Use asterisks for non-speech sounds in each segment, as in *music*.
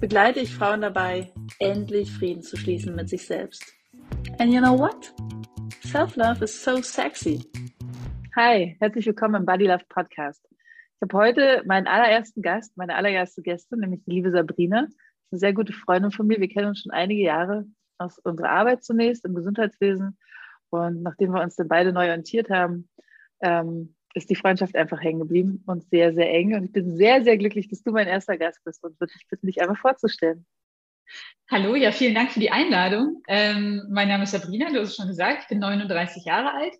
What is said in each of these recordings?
begleite ich Frauen dabei, endlich Frieden zu schließen mit sich selbst. And you know what? Self-love is so sexy. Hi, herzlich willkommen im Body Love Podcast. Ich habe heute meinen allerersten Gast, meine allererste Gästin, nämlich die liebe Sabrina. Eine sehr gute Freundin von mir. Wir kennen uns schon einige Jahre aus unserer Arbeit zunächst im Gesundheitswesen. Und nachdem wir uns dann beide neu orientiert haben, ähm, ist die Freundschaft einfach hängen geblieben und sehr, sehr eng. Und ich bin sehr, sehr glücklich, dass du mein erster Gast bist und würde dich bitten, dich einmal vorzustellen. Hallo, ja, vielen Dank für die Einladung. Ähm, mein Name ist Sabrina, du hast es schon gesagt, ich bin 39 Jahre alt.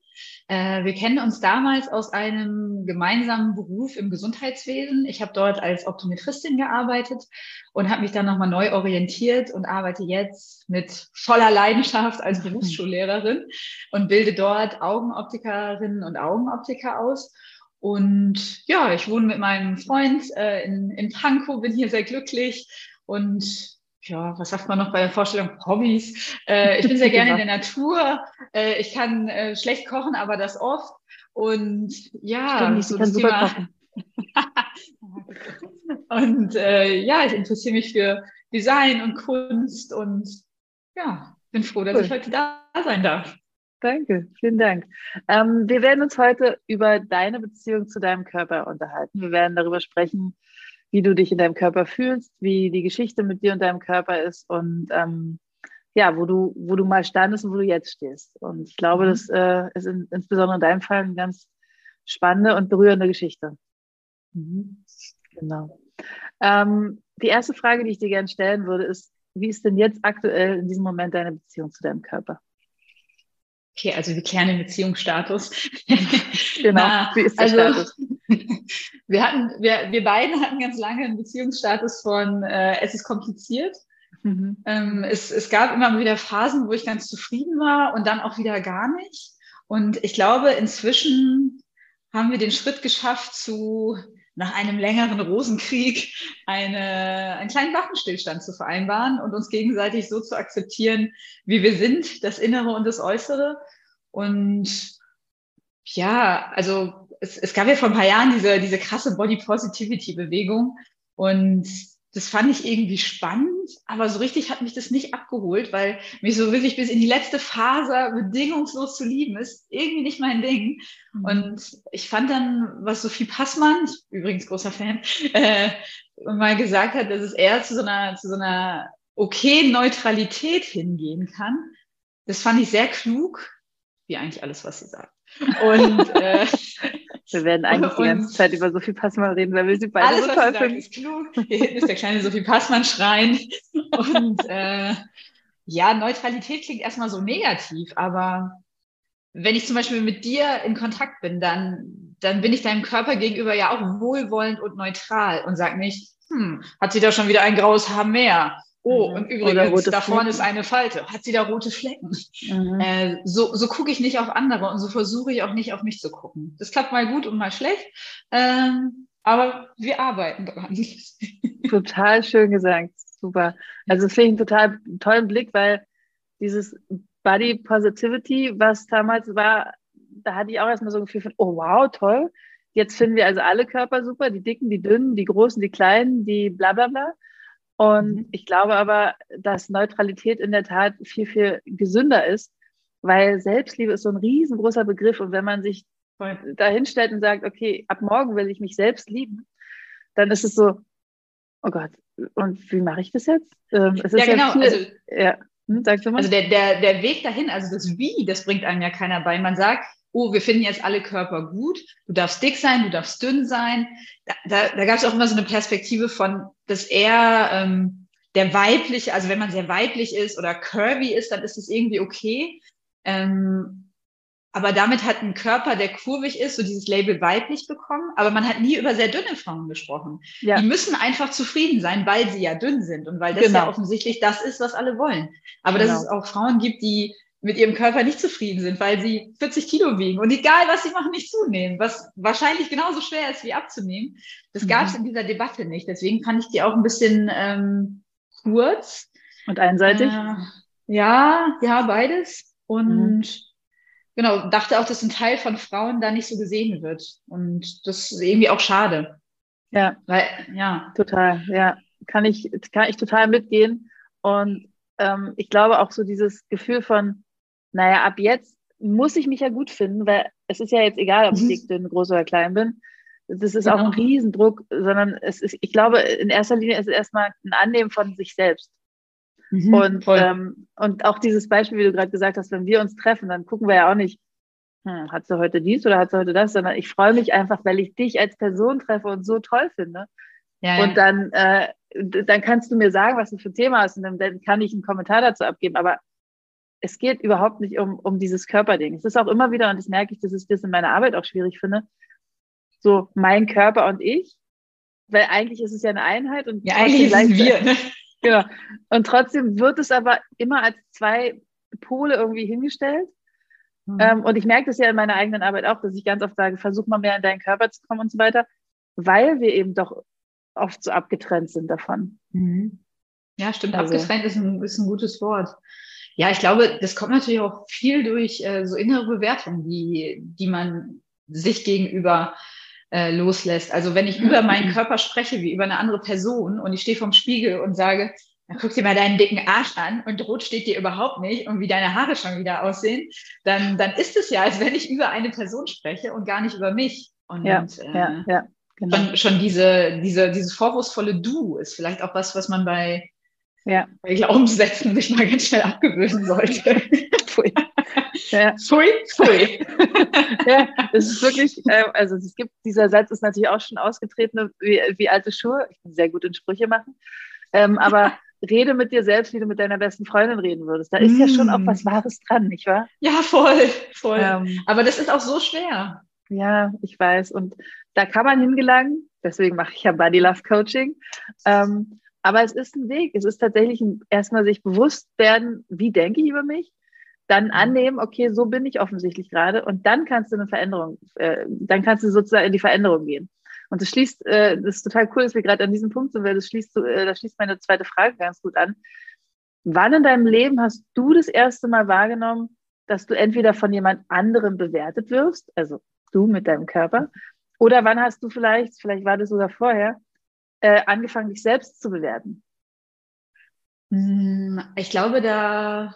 Äh, wir kennen uns damals aus einem gemeinsamen Beruf im Gesundheitswesen. Ich habe dort als Optometristin gearbeitet und habe mich dann nochmal neu orientiert und arbeite jetzt mit voller Leidenschaft als Berufsschullehrerin und bilde dort Augenoptikerinnen und Augenoptiker aus. Und ja, ich wohne mit meinem Freund äh, in, in Pankow, bin hier sehr glücklich und ja, was sagt man noch bei der Vorstellung? Hobbys. Äh, ich bin sehr *laughs* gerne in der Natur. Äh, ich kann äh, schlecht kochen, aber das oft. Und ja, Stimmt, so das Thema. *laughs* und äh, ja, ich interessiere mich für Design und Kunst und ja, bin froh, dass cool. ich heute da sein darf. Danke, vielen Dank. Ähm, wir werden uns heute über deine Beziehung zu deinem Körper unterhalten. Wir werden darüber sprechen, wie du dich in deinem Körper fühlst, wie die Geschichte mit dir und deinem Körper ist und ähm, ja, wo du, wo du mal standest und wo du jetzt stehst. Und ich glaube, mhm. das äh, ist in, insbesondere in deinem Fall eine ganz spannende und berührende Geschichte. Mhm. Genau. Ähm, die erste Frage, die ich dir gerne stellen würde, ist, wie ist denn jetzt aktuell in diesem Moment deine Beziehung zu deinem Körper? Okay, also wir klären den Beziehungsstatus. genau, *laughs* Na, wie ist der also, Status? *laughs* wir hatten, wir, wir beiden hatten ganz lange einen Beziehungsstatus von äh, es ist kompliziert. Mhm. Ähm, es, es gab immer wieder Phasen, wo ich ganz zufrieden war und dann auch wieder gar nicht. Und ich glaube, inzwischen haben wir den Schritt geschafft zu nach einem längeren Rosenkrieg eine, einen kleinen Waffenstillstand zu vereinbaren und uns gegenseitig so zu akzeptieren, wie wir sind, das Innere und das Äußere. Und ja, also es, es gab ja vor ein paar Jahren diese, diese krasse Body Positivity Bewegung und das fand ich irgendwie spannend, aber so richtig hat mich das nicht abgeholt, weil mich so wirklich bis in die letzte Phase bedingungslos zu lieben ist irgendwie nicht mein Ding. Mhm. Und ich fand dann, was Sophie Passmann, übrigens großer Fan, äh, mal gesagt hat, dass es eher zu so einer, zu so einer okay Neutralität hingehen kann. Das fand ich sehr klug, wie eigentlich alles, was sie sagt. Und *laughs* äh, wir werden eigentlich und, die ganze Zeit über Sophie Passmann reden, weil wir sie beide alles, so toll finden. Ist klug. Hier hinten ist der kleine Sophie Passmann-Schrein. Und äh, ja, Neutralität klingt erstmal so negativ, aber wenn ich zum Beispiel mit dir in Kontakt bin, dann, dann bin ich deinem Körper gegenüber ja auch wohlwollend und neutral und sag nicht, hm, hat sie da schon wieder ein graues Haar mehr? Oh, mhm. und übrigens, da vorne ist eine Falte. Hat sie da rote Flecken? Mhm. Äh, so so gucke ich nicht auf andere und so versuche ich auch nicht auf mich zu gucken. Das klappt mal gut und mal schlecht. Ähm, aber wir arbeiten dran. *laughs* Total schön gesagt. Super. Also das finde ich einen total tollen Blick, weil dieses Body Positivity, was damals war, da hatte ich auch erstmal so ein Gefühl von, oh wow, toll. Jetzt finden wir also alle Körper super, die dicken, die dünnen, die großen, die kleinen, die bla bla bla. Und mhm. ich glaube aber, dass Neutralität in der Tat viel, viel gesünder ist, weil Selbstliebe ist so ein riesengroßer Begriff. Und wenn man sich dahin stellt und sagt, okay, ab morgen will ich mich selbst lieben, dann ist es so, oh Gott, und wie mache ich das jetzt? Ähm, ja, genau. Ja viel, also, ja. Hm, sagst du mal? Also der, der, der Weg dahin, also das Wie, das bringt einem ja keiner bei. Man sagt, oh, wir finden jetzt alle Körper gut, du darfst dick sein, du darfst dünn sein. Da, da, da gab es auch immer so eine Perspektive von, dass er ähm, der weibliche, also wenn man sehr weiblich ist oder curvy ist, dann ist es irgendwie okay. Ähm, aber damit hat ein Körper, der kurvig ist, so dieses Label weiblich bekommen. Aber man hat nie über sehr dünne Frauen gesprochen. Ja. Die müssen einfach zufrieden sein, weil sie ja dünn sind und weil das genau. ja offensichtlich das ist, was alle wollen. Aber genau. dass es auch Frauen gibt, die mit ihrem Körper nicht zufrieden sind, weil sie 40 Kilo wiegen und egal, was sie machen, nicht zunehmen, was wahrscheinlich genauso schwer ist wie abzunehmen. Das mhm. gab es in dieser Debatte nicht. Deswegen fand ich die auch ein bisschen ähm, kurz. Und einseitig? Äh, ja, ja, beides. Und mhm. genau, dachte auch, dass ein Teil von Frauen da nicht so gesehen wird. Und das ist irgendwie auch schade. Ja, weil, ja. Total, ja. Kann ich, kann ich total mitgehen. Und ähm, ich glaube auch so dieses Gefühl von, naja, ab jetzt muss ich mich ja gut finden, weil es ist ja jetzt egal, ob ich mhm. dick, dünn, groß oder klein bin. Das ist genau. auch ein genau. Riesendruck, sondern es ist, ich glaube, in erster Linie ist es erstmal ein Annehmen von sich selbst. Mhm, und, ähm, und auch dieses Beispiel, wie du gerade gesagt hast, wenn wir uns treffen, dann gucken wir ja auch nicht, hm, hat sie heute dies oder hat sie heute das, sondern ich freue mich einfach, weil ich dich als Person treffe und so toll finde. Ja, und dann, äh, dann kannst du mir sagen, was du für ein Thema hast und dann, dann kann ich einen Kommentar dazu abgeben. Aber es geht überhaupt nicht um, um dieses Körperding. Es ist auch immer wieder, und das merke ich, dass ich das in meiner Arbeit auch schwierig finde, so mein Körper und ich, weil eigentlich ist es ja eine Einheit und ja, eigentlich sind wir. Ne? *laughs* Genau. Und trotzdem wird es aber immer als zwei Pole irgendwie hingestellt. Mhm. Ähm, und ich merke das ja in meiner eigenen Arbeit auch, dass ich ganz oft sage, versuch mal mehr in deinen Körper zu kommen und so weiter, weil wir eben doch oft so abgetrennt sind davon. Mhm. Ja, stimmt. Also. Abgetrennt ist ein, ist ein gutes Wort. Ja, ich glaube, das kommt natürlich auch viel durch äh, so innere Bewertungen, die, die man sich gegenüber äh, loslässt. Also wenn ich über meinen Körper spreche wie über eine andere Person und ich stehe vorm Spiegel und sage, na, guck dir mal deinen dicken Arsch an und rot steht dir überhaupt nicht und wie deine Haare schon wieder aussehen, dann, dann ist es ja, als wenn ich über eine Person spreche und gar nicht über mich. Und, ja, äh, ja, ja. Genau. Schon, schon diese, diese, dieses vorwurfsvolle Du ist vielleicht auch was, was man bei, ja. bei Glaubenssätzen sich mal ganz schnell abgewöhnen sollte. *laughs* Pfui. Ja. Pfui, pfui. ja, es ist wirklich, äh, also es gibt, dieser Satz ist natürlich auch schon ausgetreten wie, wie alte Schuhe. Ich bin sehr gut in Sprüche machen. Ähm, aber *laughs* rede mit dir selbst, wie du mit deiner besten Freundin reden würdest. Da ist mm. ja schon auch was Wahres dran, nicht wahr? Ja, voll, voll. Ähm, aber das ist auch so schwer. Ja, ich weiß. Und da kann man hingelangen. Deswegen mache ich ja Body Love Coaching. Ähm, aber es ist ein Weg. Es ist tatsächlich erstmal sich bewusst werden, wie denke ich über mich, dann mhm. annehmen, okay, so bin ich offensichtlich gerade, und dann kannst du eine Veränderung, äh, dann kannst du sozusagen in die Veränderung gehen. Und das schließt, äh, das ist total cool, dass wir gerade an diesem Punkt sind, weil das schließt, äh, das schließt meine zweite Frage ganz gut an. Wann in deinem Leben hast du das erste Mal wahrgenommen, dass du entweder von jemand anderem bewertet wirst, also du mit deinem Körper? Oder wann hast du vielleicht, vielleicht war das sogar vorher, äh, angefangen, dich selbst zu bewerten? Hm, ich glaube, da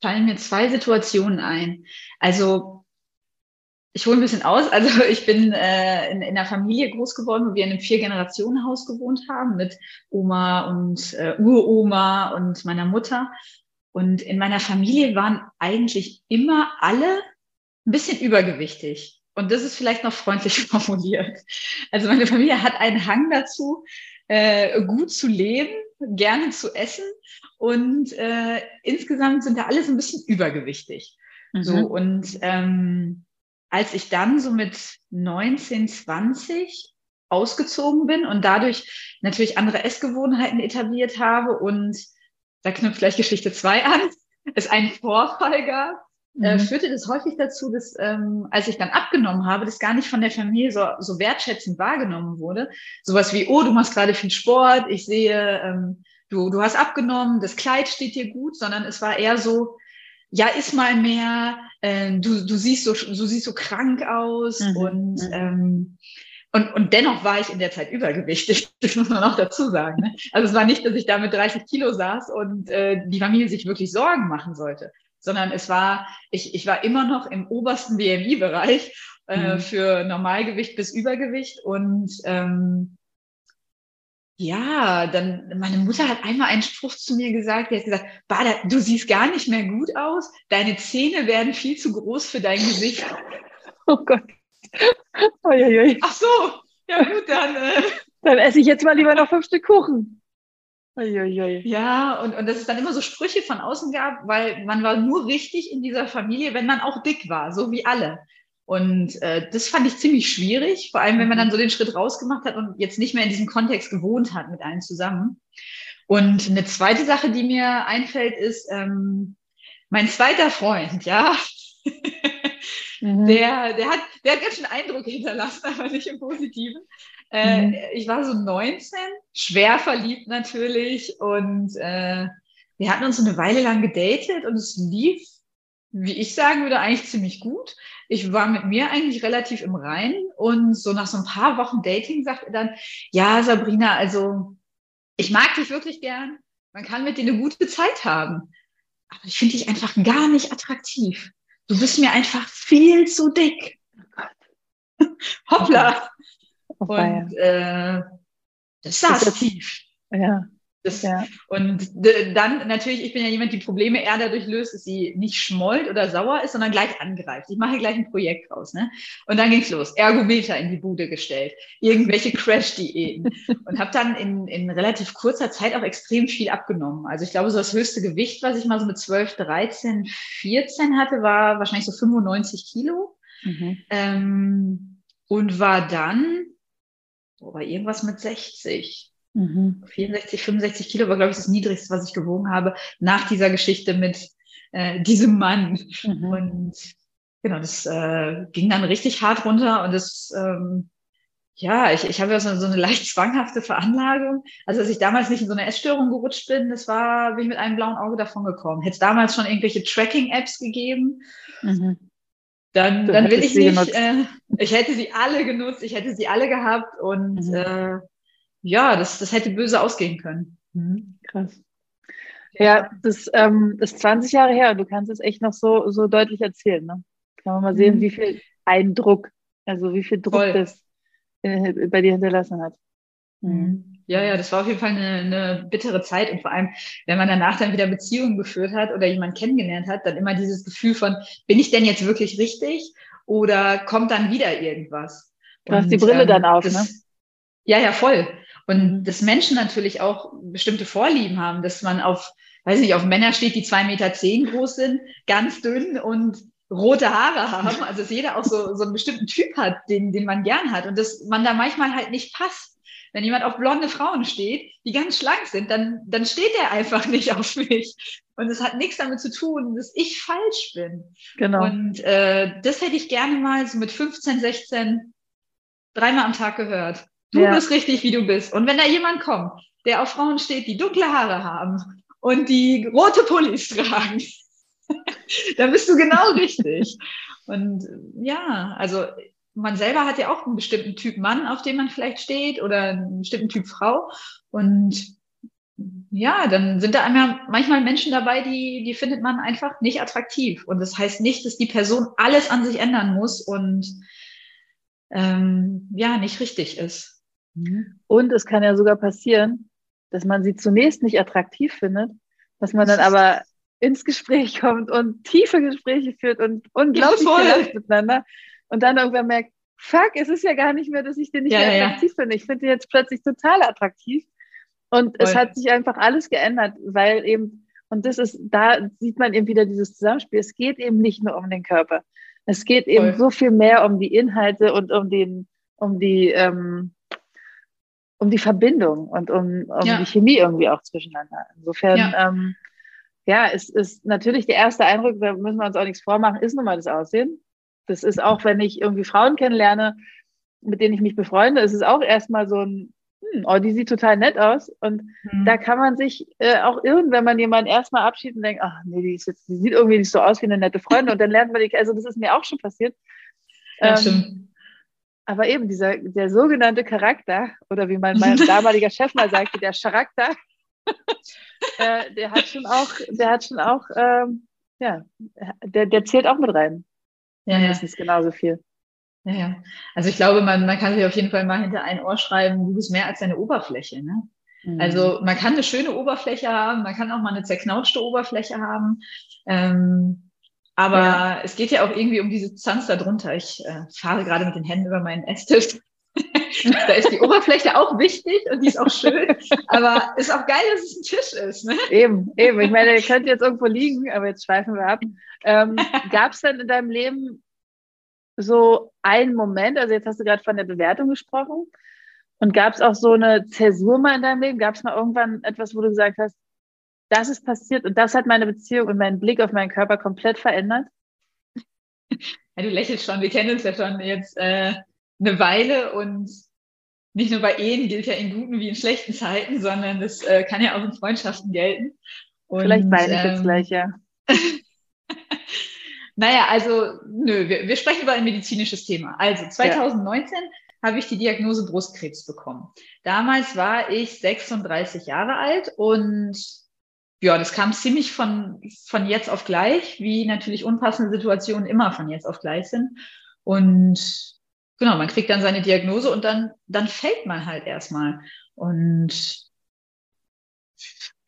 fallen mir zwei Situationen ein. Also ich hole ein bisschen aus. Also *laughs* ich bin äh, in, in einer Familie groß geworden, wo wir in einem Vier-Generationen-Haus gewohnt haben mit Oma und äh, Uroma und meiner Mutter. Und in meiner Familie waren eigentlich immer alle ein bisschen übergewichtig. Und das ist vielleicht noch freundlich *laughs* formuliert. Also meine Familie hat einen Hang dazu, äh, gut zu leben, gerne zu essen. Und äh, insgesamt sind da alle so ein bisschen übergewichtig. Mhm. So, und ähm, als ich dann so mit 19, 20 ausgezogen bin und dadurch natürlich andere Essgewohnheiten etabliert habe und da knüpft gleich Geschichte 2 an, es einen Vorfall gab, äh, mhm. führte das häufig dazu, dass ähm, als ich dann abgenommen habe, das gar nicht von der Familie so, so wertschätzend wahrgenommen wurde. Sowas wie, oh, du machst gerade viel Sport, ich sehe, ähm, du, du hast abgenommen, das Kleid steht dir gut, sondern es war eher so, ja, iss mal mehr, äh, du, du, siehst so, du siehst so krank aus mhm. und mhm. ähm, und, und dennoch war ich in der Zeit übergewichtig, *laughs* das muss man auch dazu sagen. Ne? Also es war nicht, dass ich da mit 30 Kilo saß und äh, die Familie sich wirklich Sorgen machen sollte, sondern es war, ich, ich war immer noch im obersten BMI-Bereich äh, mhm. für Normalgewicht bis Übergewicht und ähm, ja, dann meine Mutter hat einmal einen Spruch zu mir gesagt, die hat gesagt, Bada, du siehst gar nicht mehr gut aus, deine Zähne werden viel zu groß für dein Gesicht. Oh Gott. Uiuiui. Ach so, ja gut, dann. Äh, dann esse ich jetzt mal lieber noch fünf Stück Kuchen. Uiuiui. Ja, und, und dass es dann immer so Sprüche von außen gab, weil man war nur richtig in dieser Familie, wenn man auch dick war, so wie alle. Und äh, das fand ich ziemlich schwierig, vor allem wenn man dann so den Schritt rausgemacht hat und jetzt nicht mehr in diesem Kontext gewohnt hat mit allen zusammen. Und eine zweite Sache, die mir einfällt, ist ähm, mein zweiter Freund, ja. mhm. der, der, hat, der hat ganz schön Eindruck hinterlassen, aber nicht im Positiven. Äh, mhm. Ich war so 19, schwer verliebt natürlich und äh, wir hatten uns so eine Weile lang gedatet und es lief, wie ich sagen würde, eigentlich ziemlich gut. Ich war mit mir eigentlich relativ im Reinen und so nach so ein paar Wochen Dating sagt er dann, ja, Sabrina, also ich mag dich wirklich gern, man kann mit dir eine gute Zeit haben, aber ich finde dich einfach gar nicht attraktiv. Du bist mir einfach viel zu dick. Oh Hoppla. Oh, und äh, das saß tief. Ja. Das, ja. Und dann natürlich, ich bin ja jemand, die Probleme eher dadurch löst, dass sie nicht schmollt oder sauer ist, sondern gleich angreift. Ich mache gleich ein Projekt raus. Ne? Und dann ging's los. Ergometer in die Bude gestellt, irgendwelche Crash-Diäten und habe dann in, in relativ kurzer Zeit auch extrem viel abgenommen. Also ich glaube, so das höchste Gewicht, was ich mal so mit 12, 13, 14 hatte, war wahrscheinlich so 95 Kilo. Mhm. Ähm, und war dann war irgendwas mit 60. Mhm. 64, 65 Kilo war, glaube ich, das Niedrigste, was ich gewogen habe, nach dieser Geschichte mit äh, diesem Mann. Mhm. Und genau, das äh, ging dann richtig hart runter und das, ähm, ja, ich, ich habe ja so, so eine leicht zwanghafte Veranlagung. Also, als ich damals nicht in so eine Essstörung gerutscht bin, das war, bin ich mit einem blauen Auge davon gekommen. Hätte es damals schon irgendwelche Tracking-Apps gegeben, mhm. Dann, dann will ich nicht, äh, ich hätte sie alle genutzt, ich hätte sie alle gehabt und mhm. äh, ja, das, das hätte böse ausgehen können. Mhm, krass. Ja, das ähm, ist 20 Jahre her und du kannst es echt noch so, so deutlich erzählen. Ne? Kann man mal sehen, mhm. wie viel Eindruck, also wie viel Druck Voll. das äh, bei dir hinterlassen hat. Mhm. Ja, ja, das war auf jeden Fall eine, eine bittere Zeit und vor allem, wenn man danach dann wieder Beziehungen geführt hat oder jemanden kennengelernt hat, dann immer dieses Gefühl von, bin ich denn jetzt wirklich richtig oder kommt dann wieder irgendwas? Du hast die Brille ähm, dann auf, das, ne? Ja, ja, voll. Und dass Menschen natürlich auch bestimmte Vorlieben haben, dass man auf, weiß nicht, auf Männer steht, die zwei Meter zehn groß sind, ganz dünn und rote Haare haben. Also dass jeder auch so, so einen bestimmten Typ hat, den, den man gern hat. Und dass man da manchmal halt nicht passt. Wenn jemand auf blonde Frauen steht, die ganz schlank sind, dann, dann steht er einfach *laughs* nicht auf mich. Und es hat nichts damit zu tun, dass ich falsch bin. Genau. Und äh, das hätte ich gerne mal so mit 15, 16 dreimal am Tag gehört. Du ja. bist richtig, wie du bist. Und wenn da jemand kommt, der auf Frauen steht, die dunkle Haare haben und die rote Pullis tragen, *laughs* dann bist du genau richtig. *laughs* Und ja, also man selber hat ja auch einen bestimmten Typ Mann, auf den man vielleicht steht oder einen bestimmten Typ Frau. Und ja, dann sind da einmal manchmal Menschen dabei, die, die findet man einfach nicht attraktiv. Und das heißt nicht, dass die Person alles an sich ändern muss und ähm, ja, nicht richtig ist. Mhm. Und es kann ja sogar passieren, dass man sie zunächst nicht attraktiv findet, dass man dann aber ins Gespräch kommt und tiefe Gespräche führt und unglaublich ja, miteinander und dann irgendwann merkt, fuck, es ist ja gar nicht mehr, dass ich den nicht ja, mehr attraktiv ja. finde. Ich finde den jetzt plötzlich total attraktiv. Und voll. es hat sich einfach alles geändert, weil eben, und das ist, da sieht man eben wieder dieses Zusammenspiel. Es geht eben nicht nur um den Körper. Es geht eben voll. so viel mehr um die Inhalte und um den, um die, ähm, um die Verbindung und um, um ja. die Chemie irgendwie auch zwischeneinander. Insofern, ja, ähm, ja es ist natürlich der erste Eindruck, da müssen wir uns auch nichts vormachen, ist nun mal das Aussehen. Das ist auch, wenn ich irgendwie Frauen kennenlerne, mit denen ich mich befreunde, ist es auch erstmal so ein, hm, oh, die sieht total nett aus. Und mhm. da kann man sich äh, auch irren, wenn man jemanden erstmal abschiebt und denkt, ach nee, die, jetzt, die sieht irgendwie nicht so aus wie eine nette Freundin. Und dann lernt man die, also das ist mir auch schon passiert. Ja, ähm, aber eben dieser, der sogenannte Charakter, oder wie mein, mein *laughs* damaliger Chef mal sagte, der Charakter, *laughs* äh, der hat schon auch, der hat schon auch, ähm, ja, der, der zählt auch mit rein. Ja, mindestens ja. genauso viel. Ja, ja. Also ich glaube, man, man kann sich auf jeden Fall mal hinter ein Ohr schreiben, du bist mehr als deine Oberfläche. Ne? Mhm. Also man kann eine schöne Oberfläche haben, man kann auch mal eine zerknautschte Oberfläche haben. Ähm, aber ja. es geht ja auch irgendwie um diese Substanz darunter. Ich äh, fahre gerade mit den Händen über meinen Esstisch. *laughs* da ist die Oberfläche auch wichtig und die ist auch schön, aber ist auch geil, dass es ein Tisch ist. Ne? Eben, eben. Ich meine, ihr könnt jetzt irgendwo liegen, aber jetzt schweifen wir ab. Ähm, *laughs* Gab es denn in deinem Leben so einen Moment, also jetzt hast du gerade von der Bewertung gesprochen, und gab es auch so eine Zäsur mal in deinem Leben? Gab es mal irgendwann etwas, wo du gesagt hast, das ist passiert und das hat meine Beziehung und meinen Blick auf meinen Körper komplett verändert? Ja, du lächelst schon, wir kennen uns ja schon jetzt äh, eine Weile und nicht nur bei Ehen gilt ja in guten wie in schlechten Zeiten, sondern das äh, kann ja auch in Freundschaften gelten. Und, Vielleicht weine ich ähm, jetzt gleich, ja. *laughs* naja, also nö, wir, wir sprechen über ein medizinisches Thema. Also 2019 ja. habe ich die Diagnose Brustkrebs bekommen. Damals war ich 36 Jahre alt und ja, das kam ziemlich von, von jetzt auf gleich, wie natürlich unpassende Situationen immer von jetzt auf gleich sind. Und genau, man kriegt dann seine Diagnose und dann, dann fällt man halt erstmal und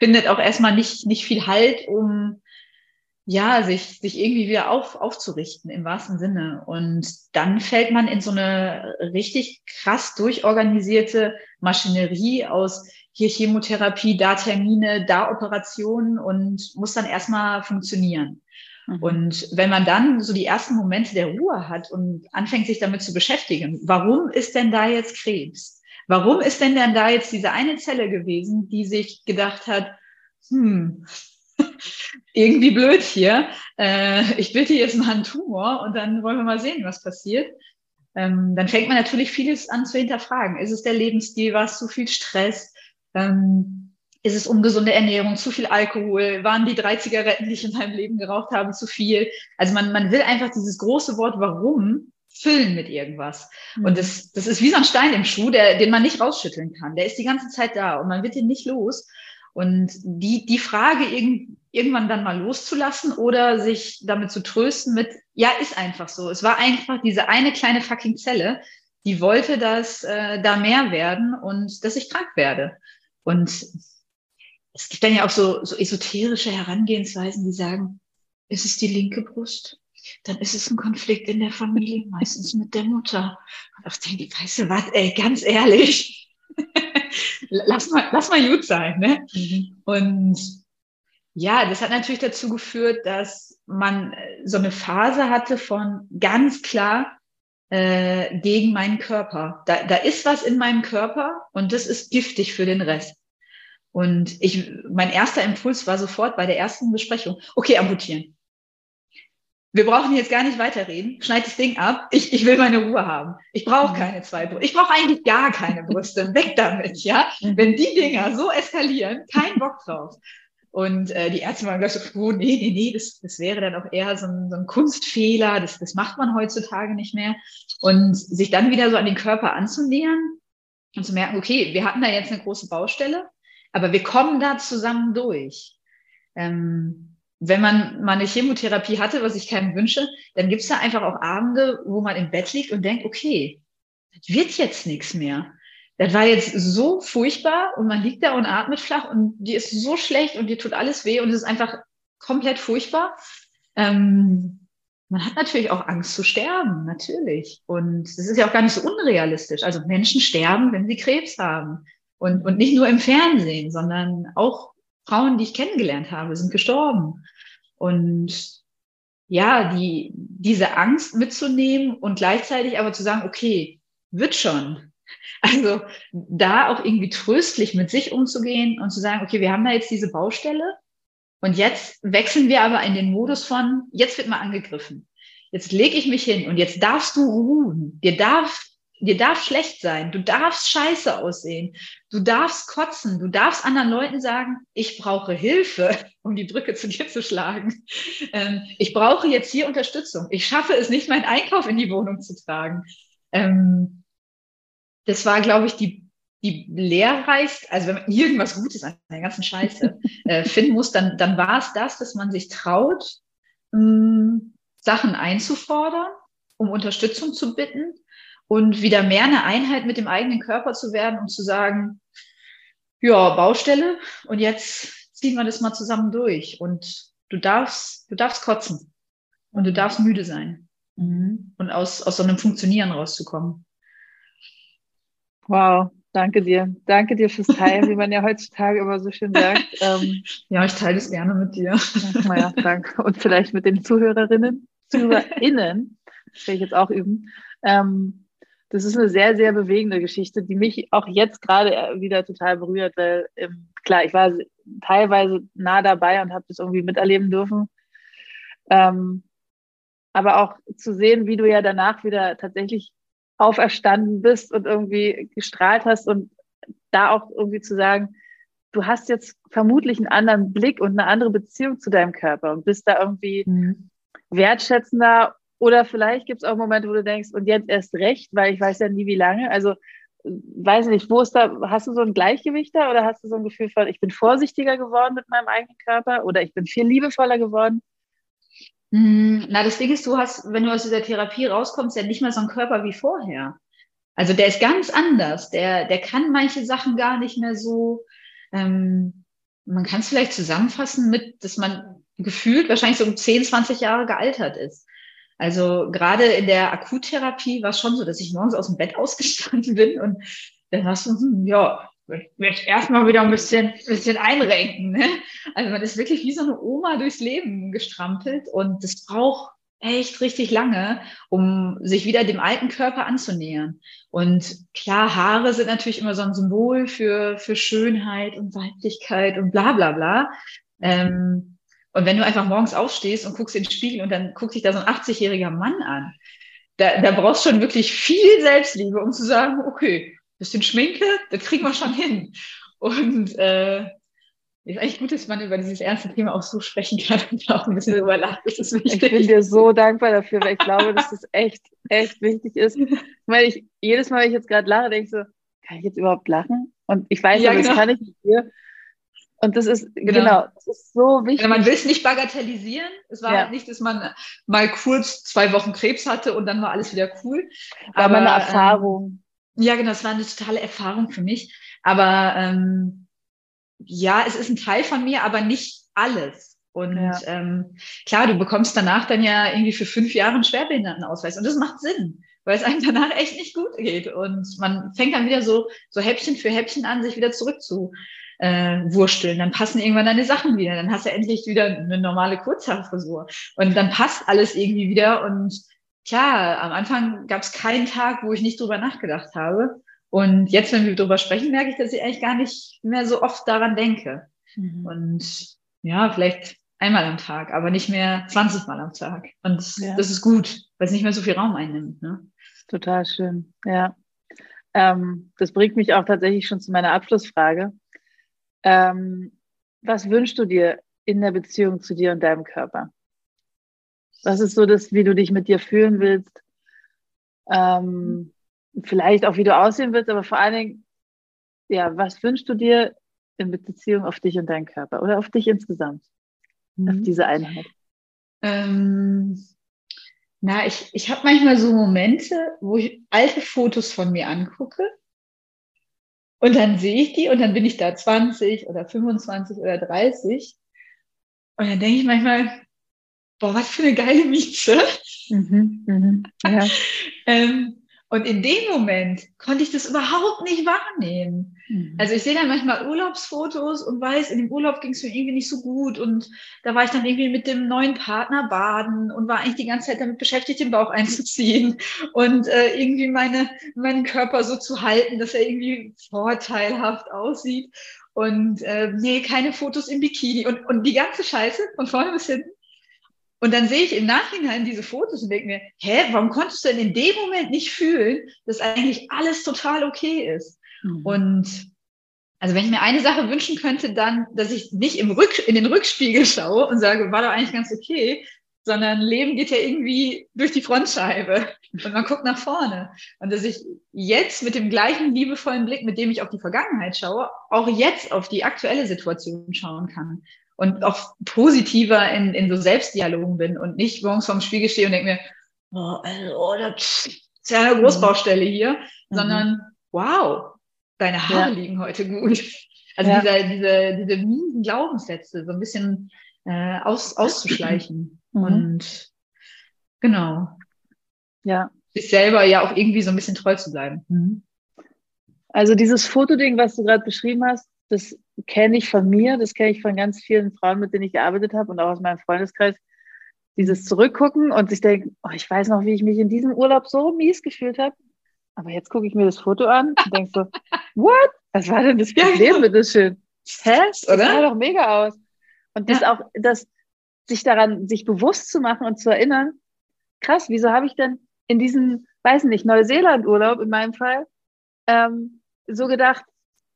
findet auch erstmal nicht, nicht viel Halt, um ja, sich, sich irgendwie wieder auf, aufzurichten im wahrsten Sinne. Und dann fällt man in so eine richtig krass durchorganisierte Maschinerie aus hier Chemotherapie, da Termine, da Operationen und muss dann erstmal funktionieren. Mhm. Und wenn man dann so die ersten Momente der Ruhe hat und anfängt, sich damit zu beschäftigen, warum ist denn da jetzt Krebs? Warum ist denn dann da jetzt diese eine Zelle gewesen, die sich gedacht hat, hm, *laughs* irgendwie blöd hier, äh, ich bitte jetzt mal einen Tumor und dann wollen wir mal sehen, was passiert. Ähm, dann fängt man natürlich vieles an zu hinterfragen. Ist es der Lebensstil? War es zu viel Stress? Ähm, ist es ungesunde Ernährung, zu viel Alkohol, waren die drei Zigaretten, die ich in meinem Leben geraucht habe, zu viel. Also man, man will einfach dieses große Wort warum füllen mit irgendwas. Mhm. Und das, das ist wie so ein Stein im Schuh, der, den man nicht rausschütteln kann. Der ist die ganze Zeit da und man wird ihn nicht los. Und die, die Frage irg irgendwann dann mal loszulassen oder sich damit zu trösten mit, ja, ist einfach so. Es war einfach diese eine kleine fucking Zelle, die wollte, dass äh, da mehr werden und dass ich krank werde. Und es gibt dann ja auch so, so esoterische Herangehensweisen, die sagen, ist es die linke Brust? Dann ist es ein Konflikt in der Familie, meistens mit der Mutter. Und ich denke, weißt du was, ey, ganz ehrlich, *laughs* lass mal, lass mal gut sein, ne? Mhm. Und ja, das hat natürlich dazu geführt, dass man so eine Phase hatte von ganz klar äh, gegen meinen Körper. Da, da ist was in meinem Körper und das ist giftig für den Rest. Und ich, mein erster Impuls war sofort bei der ersten Besprechung, okay, amputieren. Wir brauchen jetzt gar nicht weiterreden. Schneid das Ding ab. Ich, ich will meine Ruhe haben. Ich brauche mhm. keine zwei Brüste. Ich brauche eigentlich gar keine Brüste. *laughs* Weg damit, ja. Mhm. Wenn die Dinger so eskalieren, kein Bock drauf. Und äh, die Ärzte waren gleich so, oh nee, nee, nee, das, das wäre dann auch eher so ein, so ein Kunstfehler. Das, das macht man heutzutage nicht mehr. Und sich dann wieder so an den Körper anzunähern und zu merken, okay, wir hatten da jetzt eine große Baustelle aber wir kommen da zusammen durch. Ähm, wenn man mal eine Chemotherapie hatte, was ich keinem wünsche, dann gibt es da einfach auch Abende, wo man im Bett liegt und denkt, okay, das wird jetzt nichts mehr. Das war jetzt so furchtbar und man liegt da und atmet flach und die ist so schlecht und dir tut alles weh und es ist einfach komplett furchtbar. Ähm, man hat natürlich auch Angst zu sterben, natürlich. Und das ist ja auch gar nicht so unrealistisch. Also Menschen sterben, wenn sie Krebs haben. Und, und nicht nur im Fernsehen, sondern auch Frauen, die ich kennengelernt habe, sind gestorben. Und ja, die, diese Angst mitzunehmen und gleichzeitig aber zu sagen, okay, wird schon. *laughs* Also da auch irgendwie tröstlich mit sich umzugehen und zu sagen, okay, wir haben da jetzt diese Baustelle und jetzt wechseln wir aber in den Modus von, jetzt wird mal angegriffen. Jetzt lege ich mich hin und jetzt darfst du ruhen. Dir darf dir darf schlecht sein, du darfst scheiße aussehen, du darfst kotzen, du darfst anderen Leuten sagen, ich brauche Hilfe, *laughs* um die Brücke zu dir zu schlagen. Ähm, ich brauche jetzt hier Unterstützung. Ich schaffe es nicht, meinen Einkauf in die Wohnung zu tragen. Ähm, das war, glaube ich, die, die lehrreichste, also wenn man irgendwas Gutes an der ganzen Scheiße *laughs* äh, finden muss, dann, dann war es das, dass man sich traut, ähm, Sachen einzufordern, um Unterstützung zu bitten und wieder mehr eine Einheit mit dem eigenen Körper zu werden und zu sagen, ja, Baustelle und jetzt ziehen wir das mal zusammen durch und du darfst, du darfst kotzen und du darfst müde sein mhm. und aus, aus so einem Funktionieren rauszukommen. Wow, danke dir. Danke dir fürs Teilen, wie man ja heutzutage immer so schön sagt. *laughs* Ähm, ja, ich teile es gerne mit dir. Naja, danke. Und vielleicht mit den Zuhörerinnen, ZuhörerInnen, das *laughs* werde ich jetzt auch üben. Ähm, das ist eine sehr, sehr bewegende Geschichte, die mich auch jetzt gerade äh, wieder total berührt, weil ähm, klar, ich war teilweise nah dabei und habe das irgendwie miterleben dürfen. Ähm, aber auch zu sehen, wie du ja danach wieder tatsächlich auferstanden bist und irgendwie gestrahlt hast und da auch irgendwie zu sagen, du hast jetzt vermutlich einen anderen Blick und eine andere Beziehung zu deinem Körper und bist da irgendwie mhm. wertschätzender oder vielleicht gibt es auch Momente, wo du denkst, und jetzt erst recht, weil ich weiß ja nie, wie lange. Also weiß nicht, wo ist da, hast du so ein Gleichgewicht da oder hast du so ein Gefühl von, ich bin vorsichtiger geworden mit meinem eigenen Körper oder ich bin viel liebevoller geworden? Hm, na, das Ding ist, du hast, wenn du aus dieser Therapie rauskommst, ja nicht mehr so einen Körper wie vorher. Also der ist ganz anders. Der, der kann manche Sachen gar nicht mehr so. Ähm, man kann es vielleicht zusammenfassen mit, dass man gefühlt wahrscheinlich so um 10, 20 Jahre gealtert ist. Also gerade in der Akuttherapie war es schon so, dass ich morgens aus dem Bett *laughs* ausgestanden bin und dann hast du, hm, ja, wird erstmal wieder ein bisschen, bisschen einrenken. Ne? Also man ist wirklich wie so eine Oma durchs Leben gestrampelt und das braucht echt richtig lange, um sich wieder dem alten Körper anzunähern. Und klar, Haare sind natürlich immer so ein Symbol für, für Schönheit und Weiblichkeit und bla bla bla. Ähm, und wenn du einfach morgens aufstehst und guckst in den Spiegel und dann guckt sich da so ein 80-jähriger Mann an, da, da brauchst du schon wirklich viel Selbstliebe, um zu sagen, okay, bisschen Schminke, das kriegen wir schon hin. Und äh, ist eigentlich gut, dass man über dieses ernste Thema auch so sprechen kann und auch ein bisschen darüber lacht. Das ist wichtig. Ich bin dir so dankbar dafür, weil ich glaube, dass das echt, echt wichtig ist. Weil ich jedes Mal, wenn ich jetzt gerade lache, denke ich so, kann ich jetzt überhaupt lachen? Und ich weiß ja, aber genau. das kann ich nicht hier. Und das ist, genau, genau das ist so wichtig. Ja, man will es nicht bagatellisieren. Es war ja. halt nicht, dass man mal kurz zwei Wochen Krebs hatte und dann war alles wieder cool. War aber eine Erfahrung. Ähm, ja, genau, es war eine totale Erfahrung für mich. Aber ähm, ja, es ist ein Teil von mir, aber nicht alles. Und ja. ähm, klar, du bekommst danach dann ja irgendwie für fünf Jahre einen Schwerbehindertenausweis. Und das macht Sinn, weil es einem danach echt nicht gut geht. Und man fängt dann wieder so, so Häppchen für Häppchen an, sich wieder zurückzu äh, wursteln. Dann passen irgendwann deine Sachen wieder. Dann hast du endlich wieder eine normale Kurzhaarfrisur. Und dann passt alles irgendwie wieder. Und klar, am Anfang gab es keinen Tag, wo ich nicht drüber nachgedacht habe. Und jetzt, wenn wir drüber sprechen, merke ich, dass ich eigentlich gar nicht mehr so oft daran denke. Mhm. Und ja, vielleicht einmal am Tag, aber nicht mehr 20 Mal am Tag. Und ja. das ist gut, weil es nicht mehr so viel Raum einnimmt. Ne? Total schön, ja. Ähm, das bringt mich auch tatsächlich schon zu meiner Abschlussfrage. Ähm, was wünschst du dir in der Beziehung zu dir und deinem Körper? Was ist so das, wie du dich mit dir fühlen willst? Ähm, vielleicht auch, wie du aussehen willst, aber vor allen Dingen, ja, was wünschst du dir in Beziehung auf dich und deinen Körper oder auf dich insgesamt, mhm. auf diese Einheit? Ähm, na, ich, ich habe manchmal so Momente, wo ich alte Fotos von mir angucke und dann sehe ich die und dann bin ich da 20 oder 25 oder 30. Und dann denke ich manchmal, boah, was für eine geile Miete. Mhm, mhm, ja. *laughs* ähm, und in dem Moment konnte ich das überhaupt nicht wahrnehmen. Mhm. Also ich sehe dann manchmal Urlaubsfotos und weiß, in dem Urlaub ging es mir irgendwie nicht so gut und da war ich dann irgendwie mit dem neuen Partner baden und war eigentlich die ganze Zeit damit beschäftigt, den Bauch *laughs* einzuziehen und äh, irgendwie meine, meinen Körper so zu halten, dass er irgendwie vorteilhaft aussieht. Und äh, nee, keine Fotos im Bikini und, und die ganze Scheiße von vorne bis hinten. Und dann sehe ich im Nachhinein diese Fotos und denke mir, hä, warum konntest du denn in dem Moment nicht fühlen, dass eigentlich alles total okay ist? Mhm. Und also wenn ich mir eine Sache wünschen könnte, dann, dass ich nicht im Rück, in den Rückspiegel schaue und sage, war doch eigentlich ganz okay, sondern Leben geht ja irgendwie durch die Frontscheibe und man guckt nach vorne. Und dass ich jetzt mit dem gleichen liebevollen Blick, mit dem ich auf die Vergangenheit schaue, auch jetzt auf die aktuelle Situation schauen kann und auch positiver in, in so Selbstdialogen bin und nicht morgens vorm Spiegel stehe und denke mir, oh, also, oh, das ist ja eine Großbaustelle hier, mhm. sondern wow, deine Haare ja. liegen heute gut. Also ja. diese, diese, diese miesen Glaubenssätze so ein bisschen äh, aus, auszuschleichen. Mhm. Und genau. Ja. Sich selber ja auch irgendwie so ein bisschen treu zu bleiben. Mhm. Also dieses Fotoding, was du gerade beschrieben hast, das kenne ich von mir, das kenne ich von ganz vielen Frauen, mit denen ich gearbeitet habe und auch aus meinem Freundeskreis. Dieses Zurückgucken und sich denken, oh, ich weiß noch, wie ich mich in diesem Urlaub so mies gefühlt habe. Aber jetzt gucke ich mir das Foto an und denke so, *laughs* what? Was war denn das Problem, ja, bitteschön? Hä? Das sah doch mega aus. Und das ja. auch, das, sich daran, sich bewusst zu machen und zu erinnern, krass, wieso habe ich denn in diesem, weiß nicht, Neuseeland-Urlaub in meinem Fall, ähm, so gedacht,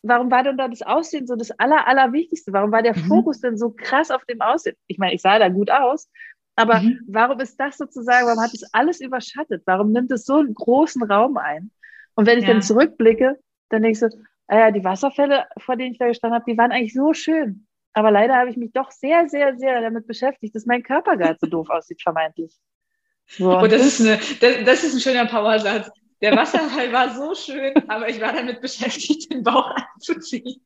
warum war denn da das Aussehen so das Aller, Allerwichtigste? Warum war der mhm. Fokus denn so krass auf dem Aussehen? Ich meine, ich sah da gut aus, aber mhm. warum ist das sozusagen, warum hat es alles überschattet? Warum nimmt es so einen großen Raum ein? Und wenn ich ja. dann zurückblicke, dann denke ich so, ah ja, die Wasserfälle, vor denen ich da gestanden habe, die waren eigentlich so schön. Aber leider habe ich mich doch sehr, sehr, sehr damit beschäftigt, dass mein Körper gerade so doof aussieht, vermeintlich. So, und das, ist eine, das, das ist ein schöner Powersatz. Der Wasserfall war so schön, aber ich war damit beschäftigt, den Bauch anzuziehen.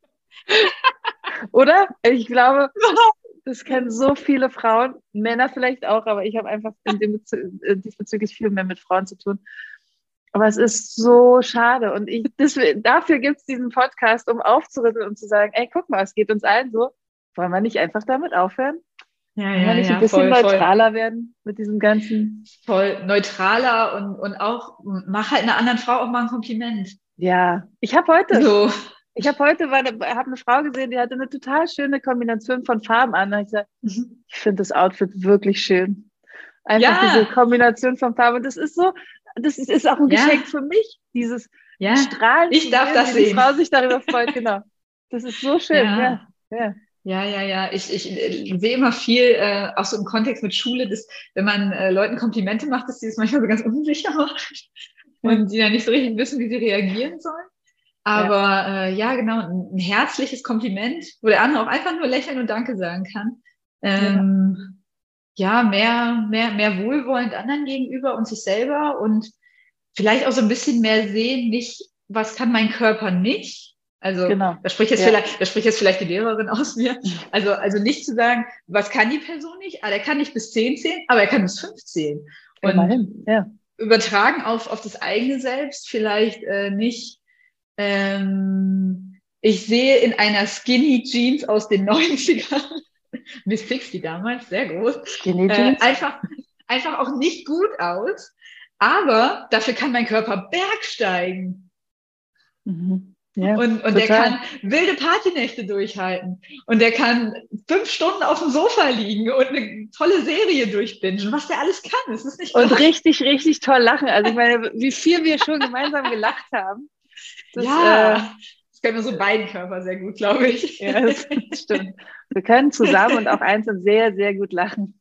Oder? Ich glaube, *laughs* das kennen so viele Frauen, Männer vielleicht auch, aber ich habe einfach in dem äh, diesbezüglich viel mehr mit Frauen zu tun. Aber es ist so schade. Und ich, das, dafür gibt es diesen Podcast, um aufzurütteln und zu sagen, ey, guck mal, es geht uns allen so. Wollen wir nicht einfach damit aufhören? Ja, ja, ja, nicht ein bisschen voll, neutraler voll. werden mit diesem ganzen. Voll neutraler und, und auch mach halt einer anderen Frau auch mal ein Kompliment. Ja, ich habe heute, so. ich habe heute habe eine Frau gesehen, die hatte eine total schöne Kombination von Farben an. ich gesagt, mhm. ich finde das Outfit wirklich schön. Einfach ja. diese Kombination von Farben. Und das ist so, das ist, ist auch ein ja. Geschenk für mich, dieses ja. Strahlen. Ich darf das sehen. Die Frau sich darüber freut, genau. Das ist so schön, ja. ja. Ja, ja, ja. Ich, ich, ich sehe immer viel, äh, auch so im Kontext mit Schule, dass wenn man äh, Leuten Komplimente macht, dass sie das manchmal so ganz unsicher *laughs* macht und die dann nicht so richtig wissen, wie sie reagieren sollen. Aber ja, äh, ja genau, ein, ein, herzliches Kompliment, wo der andere auch einfach nur lächeln und Danke sagen kann. Ähm, ja. ja, mehr, mehr, mehr wohlwollend anderen gegenüber und sich selber und vielleicht auch so ein bisschen mehr sehen, nicht, was kann mein Körper nicht, also genau. da spricht jetzt ja. vielleicht, da spricht jetzt vielleicht die Lehrerin aus mir. *laughs* Also, also nicht zu sagen, was kann die Person nicht? Ah, der kann nicht bis 10 zählen, aber er kann bis 15. Und Immerhin. Ja. übertragen auf, auf das eigene Selbst vielleicht äh, nicht. Ähm, ich sehe in einer Skinny Jeans aus den *laughs* 90ern, Miss Pixie damals, sehr groß, Skinny äh, Jeans? Äh, einfach, einfach auch nicht gut aus. Aber dafür kann mein Körper bergsteigen. Mhm. Ja, und und der kann wilde Partynächte durchhalten. Und der kann fünf Stunden auf dem Sofa liegen und eine tolle Serie durchbingen, was der alles kann. Das ist nicht und klar. richtig, richtig toll lachen. Also ich meine, *laughs* wie viel wir schon gemeinsam gelacht haben. Das, ja, äh, das können wir so beiden Körper sehr gut, glaube ich. Ja, das stimmt. Wir können zusammen und auch einzeln sehr, sehr gut lachen.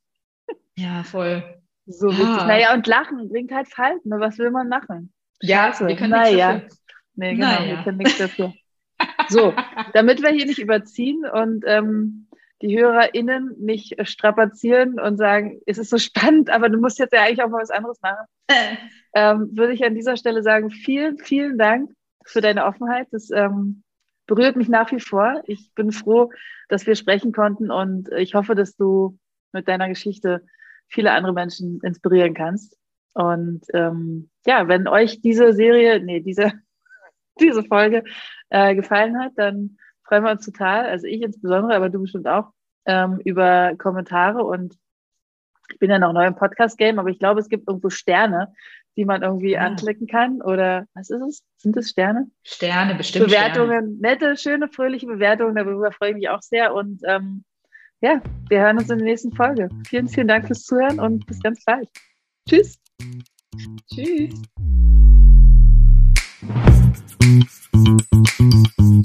Ja, voll. So ja. wichtig. Naja, und Lachen bringt halt Falten. Was will man machen? Ja, Scheiße. wir können naja. Dafür. Nee, genau, naja. wir können nichts dafür. So, damit wir hier nicht überziehen und ähm, die HörerInnen nicht strapazieren und sagen, es ist so spannend, aber du musst jetzt ja eigentlich auch mal was anderes machen, ähm, würde ich an dieser Stelle sagen, vielen, vielen Dank für deine Offenheit. Das ähm, berührt mich nach wie vor. Ich bin froh, dass wir sprechen konnten und ich hoffe, dass du mit deiner Geschichte viele andere Menschen inspirieren kannst. Und ähm, ja, wenn euch diese Serie, nee, diese diese Folge äh, gefallen hat, dann freuen wir uns total, also ich insbesondere, aber du bestimmt auch, ähm, über Kommentare und ich bin ja noch neu im Podcast-Game, aber ich glaube, es gibt irgendwo Sterne, die man irgendwie ja. anklicken kann. Oder was ist es? Sind es Sterne? Sterne, bestimmt. Bewertungen, Sterne. nette, schöne, fröhliche Bewertungen, darüber freue ich mich auch sehr. Und ähm, ja, wir hören uns in der nächsten Folge. Vielen, vielen Dank fürs Zuhören und bis ganz bald. Tschüss. Tschüss. うんうんうんうん。